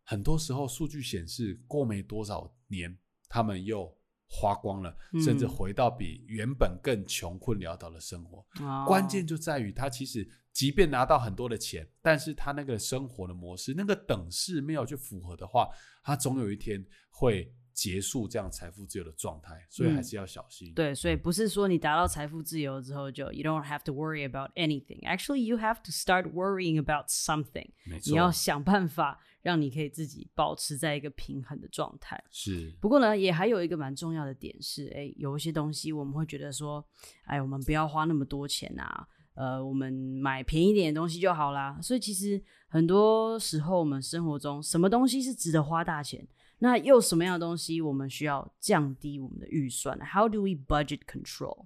很多时候数据显示，过没多少年，他们又花光了，嗯甚至回到比原本更穷困潦倒的生活。哦关键就在于他其实即便拿到很多的钱，但是他那个生活的模式、那个等式没有去符合的话，他总有一天会结束这样财富自由的状态，所以还是要小心。嗯对，所以不是说你达到财富自由之后就 you don't have to worry about anything. Actually, you have to start worrying about something. 没错，你要想办法让你可以自己保持在一个平衡的状态。是不过呢，也还有一个蛮重要的点是，哎，有一些东西我们会觉得说，哎，我们不要花那么多钱啊，呃，我们买便宜一点的东西就好啦。所以其实很多时候，我们生活中什么东西是值得花大钱，那又什么样的东西我们需要降低我们的预算？How do we budget control？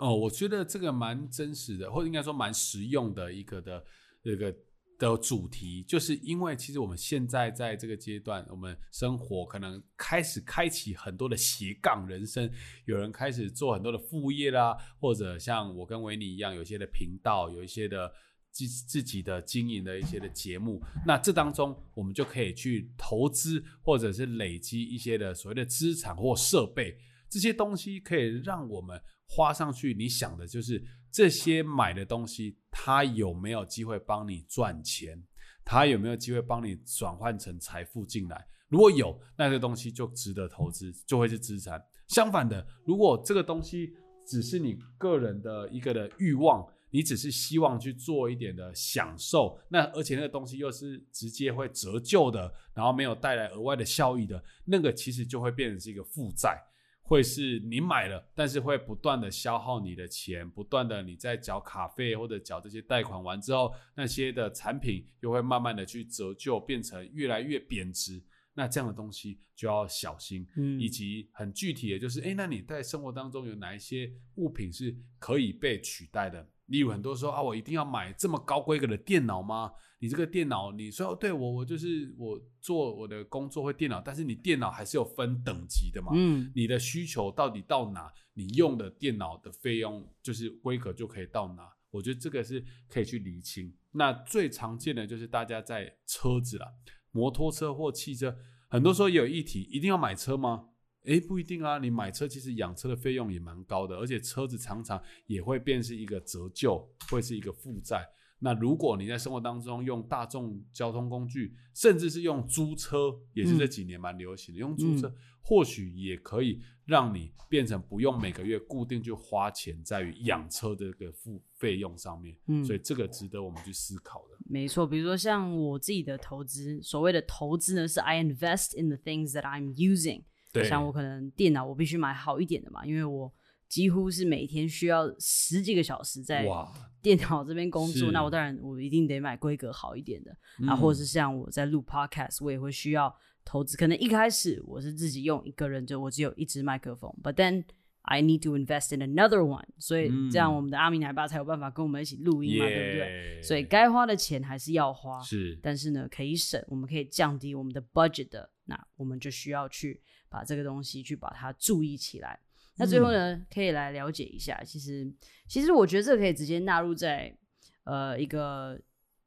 哦，我觉得这个蛮真实的，或者应该说蛮实用的一个的这个的主题，就是因为其实我们现在在这个阶段，我们生活可能开始开启很多的斜杠人生，有人开始做很多的副业啦，或者像我跟维尼一样，有一些的频道，有一些的。自自己的经营的一些的节目，那这当中我们就可以去投资，或者是累积一些的所谓的资产或设备，这些东西可以让我们花上去。你想的就是这些买的东西，它有没有机会帮你赚钱？它有没有机会帮你转换成财富进来？如果有，那这个东西就值得投资，就会是资产。相反的，如果这个东西只是你个人的一个的欲望，你只是希望去做一点的享受，那而且那个东西又是直接会折旧的，然后没有带来额外的效益的，那个其实就会变成是一个负债。会是你买了，但是会不断的消耗你的钱，不断的你在缴卡费或者缴这些贷款完之后，那些的产品又会慢慢的去折旧，变成越来越贬值。那这样的东西就要小心，嗯以及很具体的就是，哎，那你在生活当中有哪一些物品是可以被取代的？例如很多说啊，我一定要买这么高规格的电脑吗？你这个电脑，你说对我，我就是我做我的工作会电脑，但是你电脑还是有分等级的嘛？嗯你的需求到底到哪，你用的电脑的费用就是规格就可以到哪。我觉得这个是可以去厘清。那最常见的就是大家在车子啦，摩托车或汽车，很多时候也有议题，一定要买车吗？诶，不一定啊，你买车其实养车的费用也蛮高的，而且车子常常也会变是一个折旧，会是一个负债。那如果你在生活当中用大众交通工具，甚至是用租车，也是这几年蛮流行的，用租车或许也可以让你变成不用每个月固定去花钱在于养车的这个付费用上面。嗯所以这个值得我们去思考的。没错，比如说像我自己的投资，所谓的投资呢，是 I invest in the things that I'm using。对，像我可能电脑我必须买好一点的嘛，因为我几乎是每天需要十几个小时在，[LAUGHS] 电脑这边工作，那我当然我一定得买规格好一点的、啊，嗯或者是像我在录 podcast，我也会需要投资。可能一开始我是自己用一个人，就我只有一支麦克风，but then I need to invest in another one，所以这样我们的阿明奶爸才有办法跟我们一起录音嘛，对不对？所以该花的钱还是要花，是，但是呢，可以省，我们可以降低我们的 budget 的，那我们就需要去把这个东西去把它注意起来。那最后呢，可以来了解一下，其实，其实我觉得这个可以直接纳入在呃一个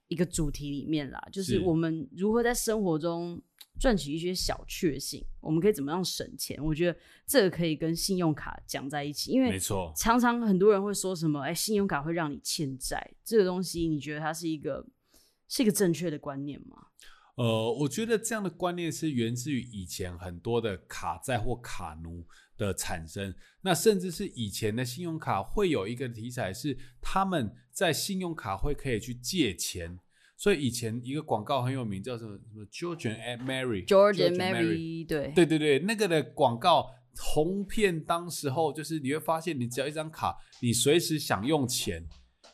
一个主题里面啦，就是我们如何在生活中。赚取一些小确幸，我们可以怎么样省钱？我觉得这个可以跟信用卡讲在一起，因为没错，常常很多人会说什么，哎，信用卡会让你欠债，这个东西，你觉得它是一个是一个正确的观念吗？呃，我觉得这样的观念是源自于以前很多的卡债或卡奴的产生，那甚至是以前的信用卡会有一个题材是他们在信用卡会可以去借钱。所以以前一个广告很有名，叫什么什么 George and Mary，George and Mary，对对对对，那个的广告红遍当时候，就是你会发现，你只要一张卡，你随时想用钱，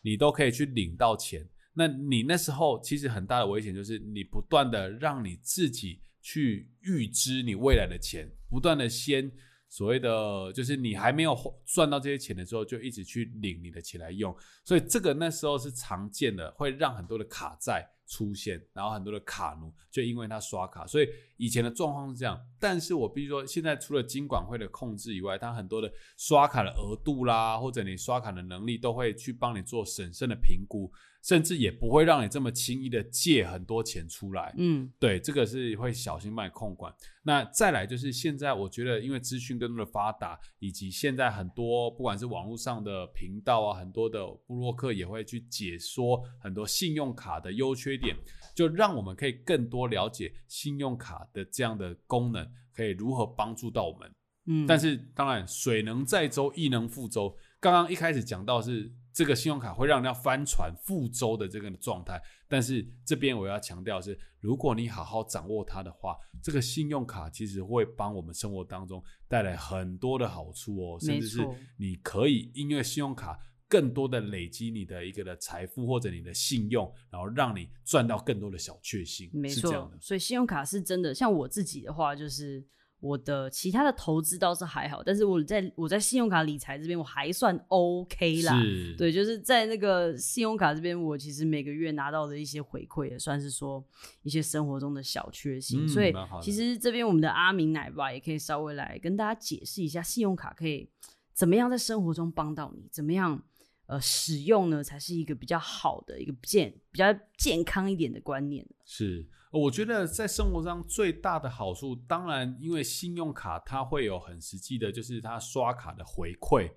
你都可以去领到钱。那你那时候其实很大的危险就是，你不断的让你自己去预支你未来的钱，不断的先。所谓的就是你还没有赚到这些钱的时候，就一直去领你的钱来用，所以这个那时候是常见的，会让很多的卡债出现，然后很多的卡奴就因为他刷卡，所以以前的状况是这样。但是我必须说，现在除了金管会的控制以外，它很多的刷卡的额度啦，或者你刷卡的能力，都会去帮你做审慎的评估。甚至也不会让你这么轻易的借很多钱出来，嗯，对，这个是会小心帮你控管。那再来就是现在，我觉得因为资讯更多的发达，以及现在很多不管是网络上的频道啊，很多的布洛克也会去解说很多信用卡的优缺点，就让我们可以更多了解信用卡的这样的功能，可以如何帮助到我们。嗯，但是当然，水能载舟，亦能覆舟。刚刚一开始讲到是。这个信用卡会让人家翻船覆舟的这个状态，但是这边我要强调是，如果你好好掌握它的话，这个信用卡其实会帮我们生活当中带来很多的好处哦，甚至是你可以因为信用卡更多的累积你的一个的财富或者你的信用，然后让你赚到更多的小确幸，没错，所以信用卡是真的，像我自己的话就是。我的其他的投资倒是还好，但是我在我在信用卡理财这边我还算 OK 啦。对，就是在那个信用卡这边，我其实每个月拿到的一些回馈，也算是说一些生活中的小确幸。所以其实这边我们的阿明奶爸也可以稍微来跟大家解释一下，信用卡可以怎么样在生活中帮到你，怎么样呃使用呢，才是一个比较好的一个健比较健康一点的观念。是。我觉得在生活上最大的好处，当然因为信用卡它会有很实际的，就是它刷卡的回馈，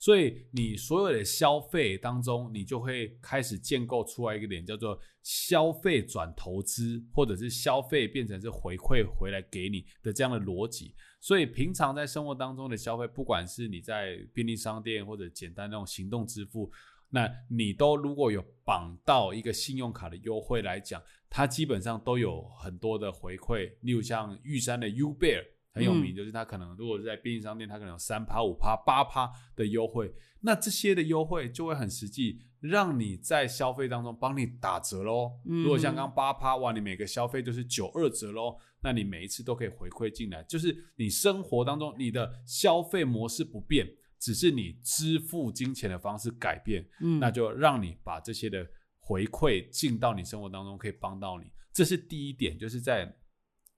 所以你所有的消费当中，你就会开始建构出来一个点，叫做消费转投资，或者是消费变成是回馈回来给你的这样的逻辑。所以平常在生活当中的消费，不管是你在便利商店或者简单那种行动支付。那你都如果有绑到一个信用卡的优惠来讲，它基本上都有很多的回馈。例如像玉山的 U Bear 很有名，就是它可能如果是在便利商店，它可能有三趴、五趴、八趴的优惠。那这些的优惠就会很实际，让你在消费当中帮你打折喽。如果像刚八趴，哇，你每个消费就是九二折喽，那你每一次都可以回馈进来，就是你生活当中你的消费模式不变。只是你支付金钱的方式改变，嗯，那就让你把这些的回馈进到你生活当中，可以帮到你。这是第一点，就是在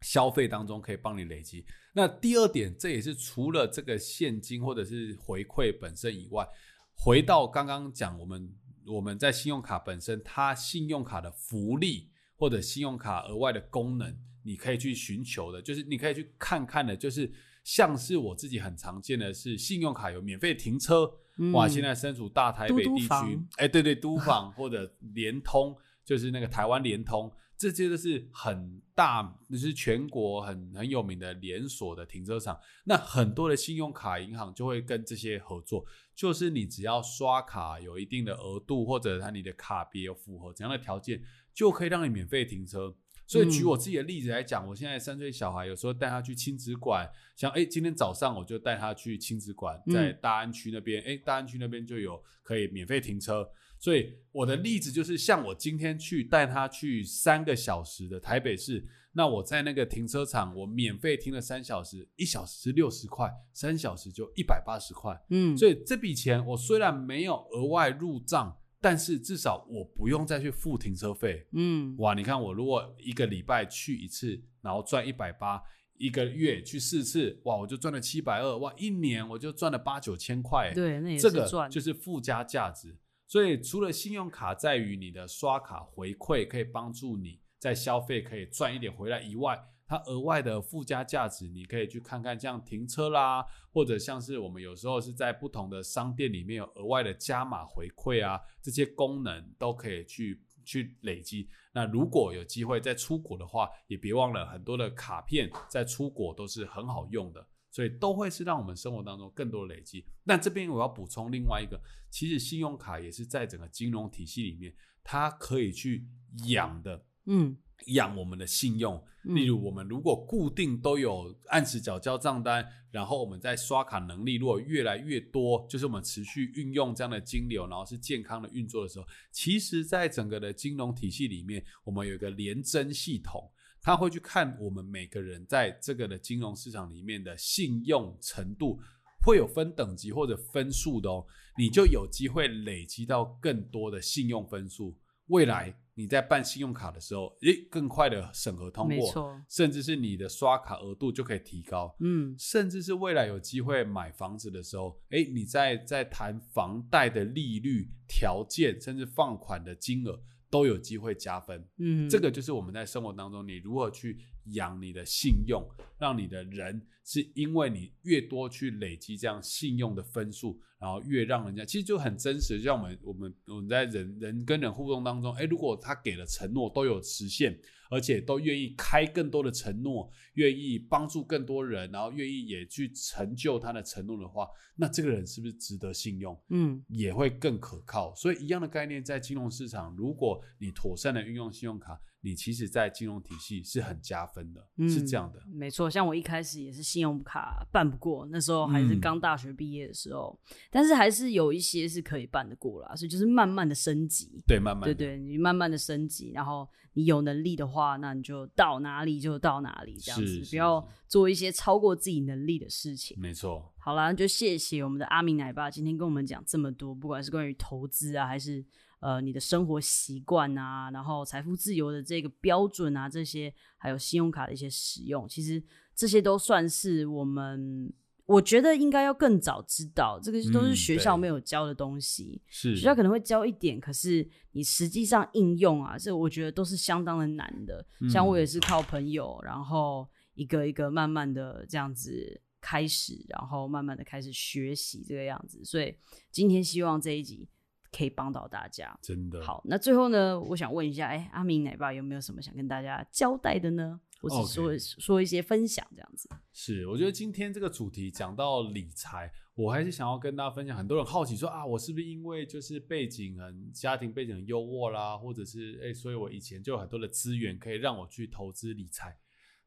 消费当中可以帮你累积。那第二点，这也是除了这个现金或者是回馈本身以外，回到刚刚讲，我们我们在信用卡本身，它信用卡的福利或者信用卡额外的功能，你可以去寻求的，就是你可以去看看的，就是。像是我自己很常见的是，信用卡有免费停车，哇！现在身处大台北地区，哎，对对，都房或者联通，就是那个台湾联通，这些都是很大，就是全国很很有名的连锁的停车场。那很多的信用卡银行就会跟这些合作，就是你只要刷卡有一定的额度，或者它你的卡别符合怎样的条件，就可以让你免费停车。所以举我自己的例子来讲，我现在三岁小孩，有时候带他去亲子馆，像哎，今天早上我就带他去亲子馆，在大安区那边，哎，大安区那边就有可以免费停车。所以我的例子就是，像我今天去带他去三个小时的台北市，那我在那个停车场，我免费停了三小时，一小时是六十块，三小时就一百八十块。嗯，所以这笔钱我虽然没有额外入账，但是至少我不用再去付停车费。嗯，哇，你看我如果一个礼拜去一次，然后赚一百八，一个月去四次，哇，我就赚了七百二，哇，一年我就赚了八九千块。对，那也这个是赚，就是附加价值。所以除了信用卡在于你的刷卡回馈可以帮助你在消费可以赚一点回来以外，它额外的附加价值，你可以去看看像停车啦，或者像是我们有时候是在不同的商店里面有额外的加码回馈啊，这些功能都可以去去累积。那如果有机会再出国的话，也别忘了很多的卡片在出国都是很好用的。所以都会是让我们生活当中更多的累积。那这边我要补充另外一个，其实信用卡也是在整个金融体系里面，它可以去养的，嗯，养我们的信用。嗯例如，我们如果固定都有按时缴交账单，然后我们在刷卡能力如果越来越多，就是我们持续运用这样的金流，然后是健康的运作的时候，其实在整个的金融体系里面，我们有一个联征系统。他会去看我们每个人在这个的金融市场里面的信用程度，会有分等级或者分数的哦，你就有机会累积到更多的信用分数。未来你在办信用卡的时候，诶，更快的审核通过，甚至是你的刷卡额度就可以提高，嗯，甚至是未来有机会买房子的时候，诶，你在在谈房贷的利率条件，甚至放款的金额。都有机会加分，嗯，这个就是我们在生活当中，你如何去养你的信用，让你的人是因为你越多去累积这样信用的分数，然后越让人家其实就很真实。就像我们我们我们在人人跟人互动当中，哎，如果他给了承诺都有实现，而且都愿意开更多的承诺，愿意帮助更多人，然后愿意也去成就他的承诺的话，那这个人是不是值得信用？嗯，也会更可靠。所以一样的概念，在金融市场，如果你妥善的运用信用卡，你其实在金融体系是很加分的，嗯是这样的。没错，像我一开始也是信用卡办不过，那时候还是嗯刚大学毕业的时候，但是还是有一些是可以办得过啦，所以就是慢慢的升级。对，慢慢的，对对，你慢慢的升级，然后你有能力的话，那你就到哪里就到哪里，这样子，不要做一些超过自己能力的事情。没错，好啦，就谢谢我们的阿明奶爸今天跟我们讲这么多，不管是关于投资啊，还是呃你的生活习惯啊，然后财富自由的这个标准啊，这些还有信用卡的一些使用，其实这些都算是我们。我觉得应该要更早知道，这个都是嗯学校没有教的东西。是学校可能会教一点，可是你实际上应用啊，这我觉得都是相当的难的。像我也是靠朋友，然后一个一个慢慢的这样子开始，然后慢慢的开始学习这个样子。所以今天希望这一集可以帮到大家。真的。好，那最后呢，我想问一下，哎，阿明奶爸有没有什么想跟大家交代的呢？或是说说一些分享这样子？是，我觉得今天这个主题讲到理财，我还是想要跟大家分享。很多人好奇说啊，我是不是因为就是背景很家庭背景很优渥啦，或者是哎、所以我以前就有很多的资源可以让我去投资理财。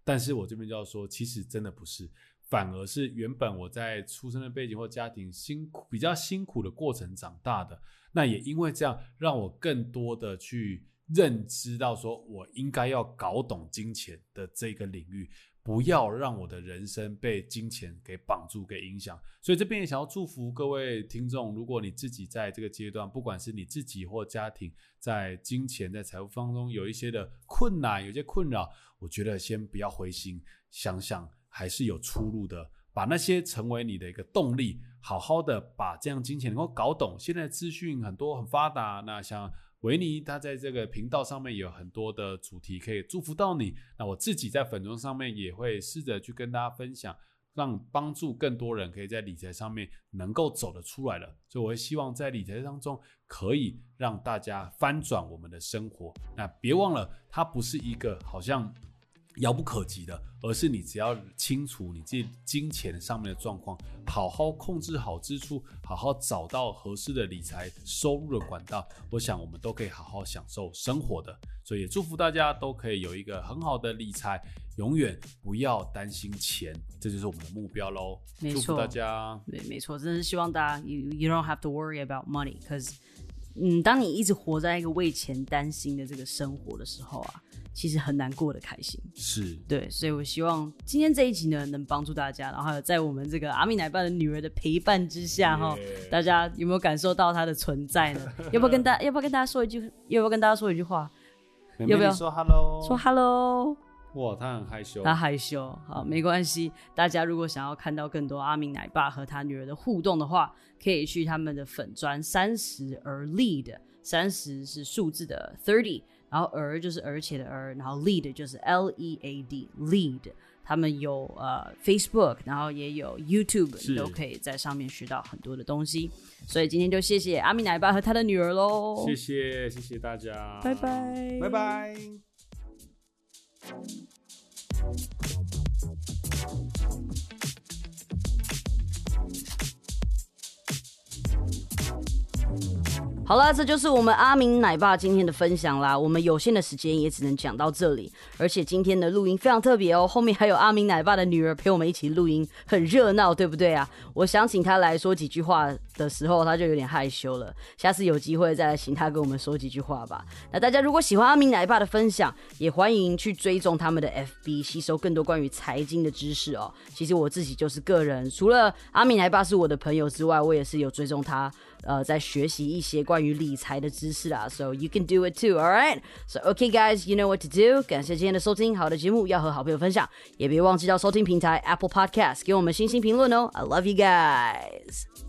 但是我这边就要说，其实真的不是，反而是原本我在出生的背景或家庭辛苦比较辛苦的过程长大的，那也因为这样，让我更多的去认知到，说我应该要搞懂金钱的这个领域，不要让我的人生被金钱给绑住、给影响。所以这边也想要祝福各位听众，如果你自己在这个阶段，不管是你自己或家庭，在金钱、在财务当中有一些的困难、有些困扰，我觉得先不要灰心，想想还是有出路的。把那些成为你的一个动力，好好的把这样金钱能够搞懂。现在资讯很多很发达，那像维尼他在这个频道上面有很多的主题可以祝福到你。那我自己在粉中上面也会试着去跟大家分享，让帮助更多人可以在理财上面能够走得出来了。所以我会希望在理财当中可以让大家翻转我们的生活。那别忘了，它不是一个好像。遥不可及的，而是你只要清楚你自己金钱上面的状况，好好控制好支出，好好找到合适的理财收入的管道，我想我们都可以好好享受生活的。所以也祝福大家都可以有一个很好的理财，永远不要担心钱，这就是我们的目标喽。没错祝福大家。对，没错，真的是希望大家 you you don't have to worry about money because 嗯，当你一直活在一个为钱担心的这个生活的时候啊，其实很难过得开心。是对，所以我希望今天这一集呢，能帮助大家，然后还有在我们这个阿米奶爸的女儿的陪伴之下，哈大家有没有感受到她的存在呢？[LAUGHS] 要不要跟大要不要跟大家说一句？要不要跟大家说一句话？要不要说 hello？说 hello。哇，他很害羞。他害羞，好，没关系。大家如果想要看到更多阿明奶爸和他女儿的互动的话，可以去他们的粉砖三十而立的，三十是数字的 thirty，然后而就是而且的而，然后 lead 就是 L E A D lead。他们有呃 Facebook，然后也有 YouTube，你都可以在上面学到很多的东西。所以今天就谢谢阿米奶爸和他的女儿喽，谢谢谢谢大家，拜拜，拜拜。好啦，这就是我们阿明奶爸今天的分享啦。我们有限的时间也只能讲到这里，而且今天的录音非常特别哦，后面还有阿明奶爸的女儿陪我们一起录音，很热闹，对不对啊？我想请他来说几句话的时候，他就有点害羞了。下次有机会再来请他跟我们说几句话吧。那大家如果喜欢阿明奶爸的分享，也欢迎去追踪他们的 FB，吸收更多关于财经的知识哦。其实我自己就是个人，除了阿明奶爸是我的朋友之外，我也是有追踪他。呃，在学习一些关于理财的知识啦，so you can do it too, alright? So okay, guys, you know what to do. 感谢今天的收听，好的节目要和好朋友分享，也别忘记到收听平台 Apple Podcast 给我们星星评论哦。I love you guys.